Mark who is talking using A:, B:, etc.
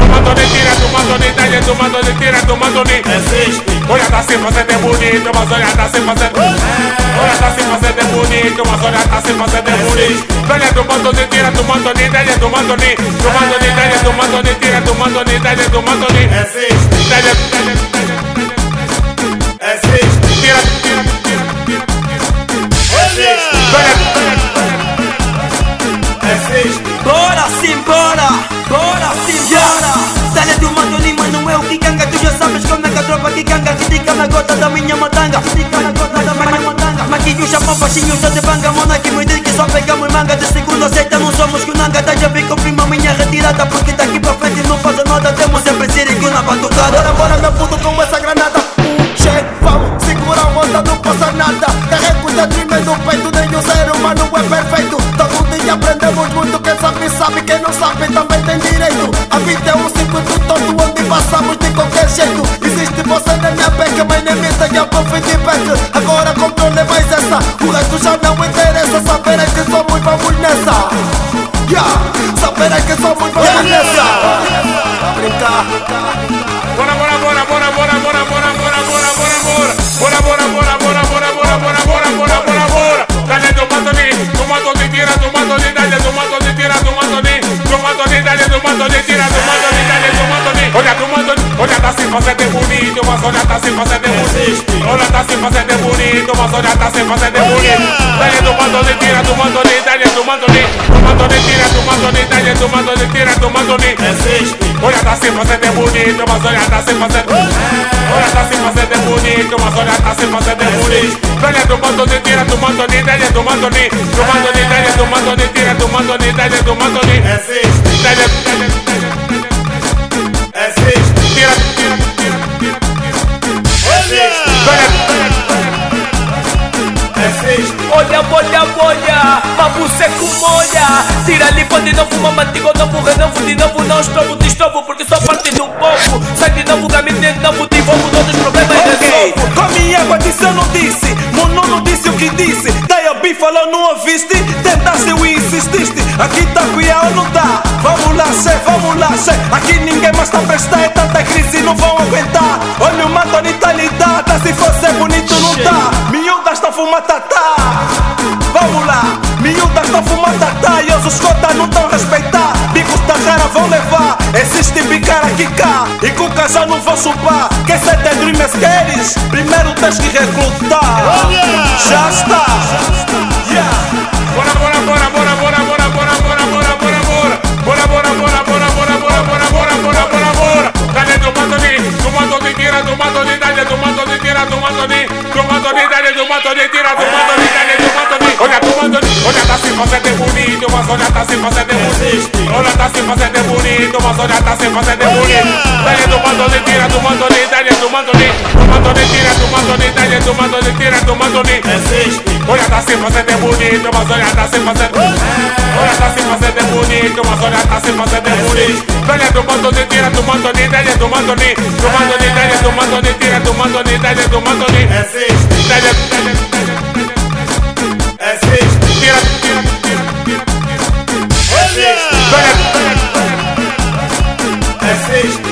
A: Tomando de tira, tomando de tira, tomando de tira, tomando de. Existe. Olhada tá assim fazendo é bonito, mas olha olhada assim fazendo Olhada tá assim fazendo é bonito, mas olhada assim fazendo é bonito. Velha do Mantoni, tira do Mantoni, velha é do Mantoni. Do Mantoni, velha é do Mantoni, tira do Mantoni, velha é do Mantoni. É seis Velha, velha, velha É seis Tira, tira, tira, tira É seis Velha, velha, velha É seis
B: Bora sim, bora, bora sim, bora. Velha do Mantoni, mano, eu que canga, tu já sabes como é que a tropa que na gota da minha matanga. Critica na gota da minha matanga. Maquinho, chapão, baixinho, só de banga. Mona que me diz que só pegamos manga. De segundo aceita, não somos kunanga Tá já vi confirma minha retirada Porque daqui pra frente não faz nada. Temos sempre Sirigu na batucada.
C: Bora, bora, meu puto com essa granada. Puxa, vamos, segura a onda, não passa nada. Carrego o dream no peito, nenhum ser humano é perfeito. Todo dia aprendemos muito, quem sabe sabe, quem não sabe também tem direito. A vida é um circuito todo onde passamos de qualquer jeito e a confedir perto Agora comprou, levais essa. O resto já não
A: entende. fazer bonito, mas olha tá sem fazer bonito. Olha tá sem fazer bonito, mas olha tá sem fazer bonito. Dale do mandolim, tira do mandolim, dale do mandolim. Do mandolim, tira do mandolim, dale do mandolim, tira do mandolim. Olha tá sem fazer bonito, mas olha tá sem fazer Olha tá sem fazer bonito, mas olha tá sem fazer bonito. Dale do mandolim, tira do mandolim, dale do mandolim. Do mandolim, dale do mandolim, tira do mandolim, dale do mandolim. Dale
D: Olha, bolha, bolha, papo seco molha. Tira limpa de novo, mamantigo novo, renovo de novo Não estrovo, te estrovo porque sou parte do povo. Sai de novo, caminho de novo, devolvo todos os problemas e
E: Ok,
D: resolvo
E: come água, disse eu não disse. Monono disse o que disse. Daí bi falou, não ouviste? Tentaste e insististe. Aqui tá cuia ou não tá? Vamos lá, cê, vamos lá, cê. Aqui ninguém mais tá prestar É tanta crise, não vão aguentar. Olha o Já não vou chupar Quem cê tem dreamers queres? Primeiro tens que recrutar Já está
A: cima se te bonito, uma sonhada cima se te bonito. Olha tá cima se bonito, uma sonhada cima se te bonito. Dale tu mandolin, tira tu mandolin, dale tu mandolin. Tu mandolin, tira tu mandolin, dale tu mandolin, tira tu mandolin. Existe. Olha tá cima se bonito, uma sonhada cima se te Olha tá cima se te bonito, uma sonhada cima se te bonito. Dale tu mandolin, tira tu mandolin, dale tu. Tu mandolin, dale tu mandolin, tira tu mandolin, dale tu mandolin. Existe. é.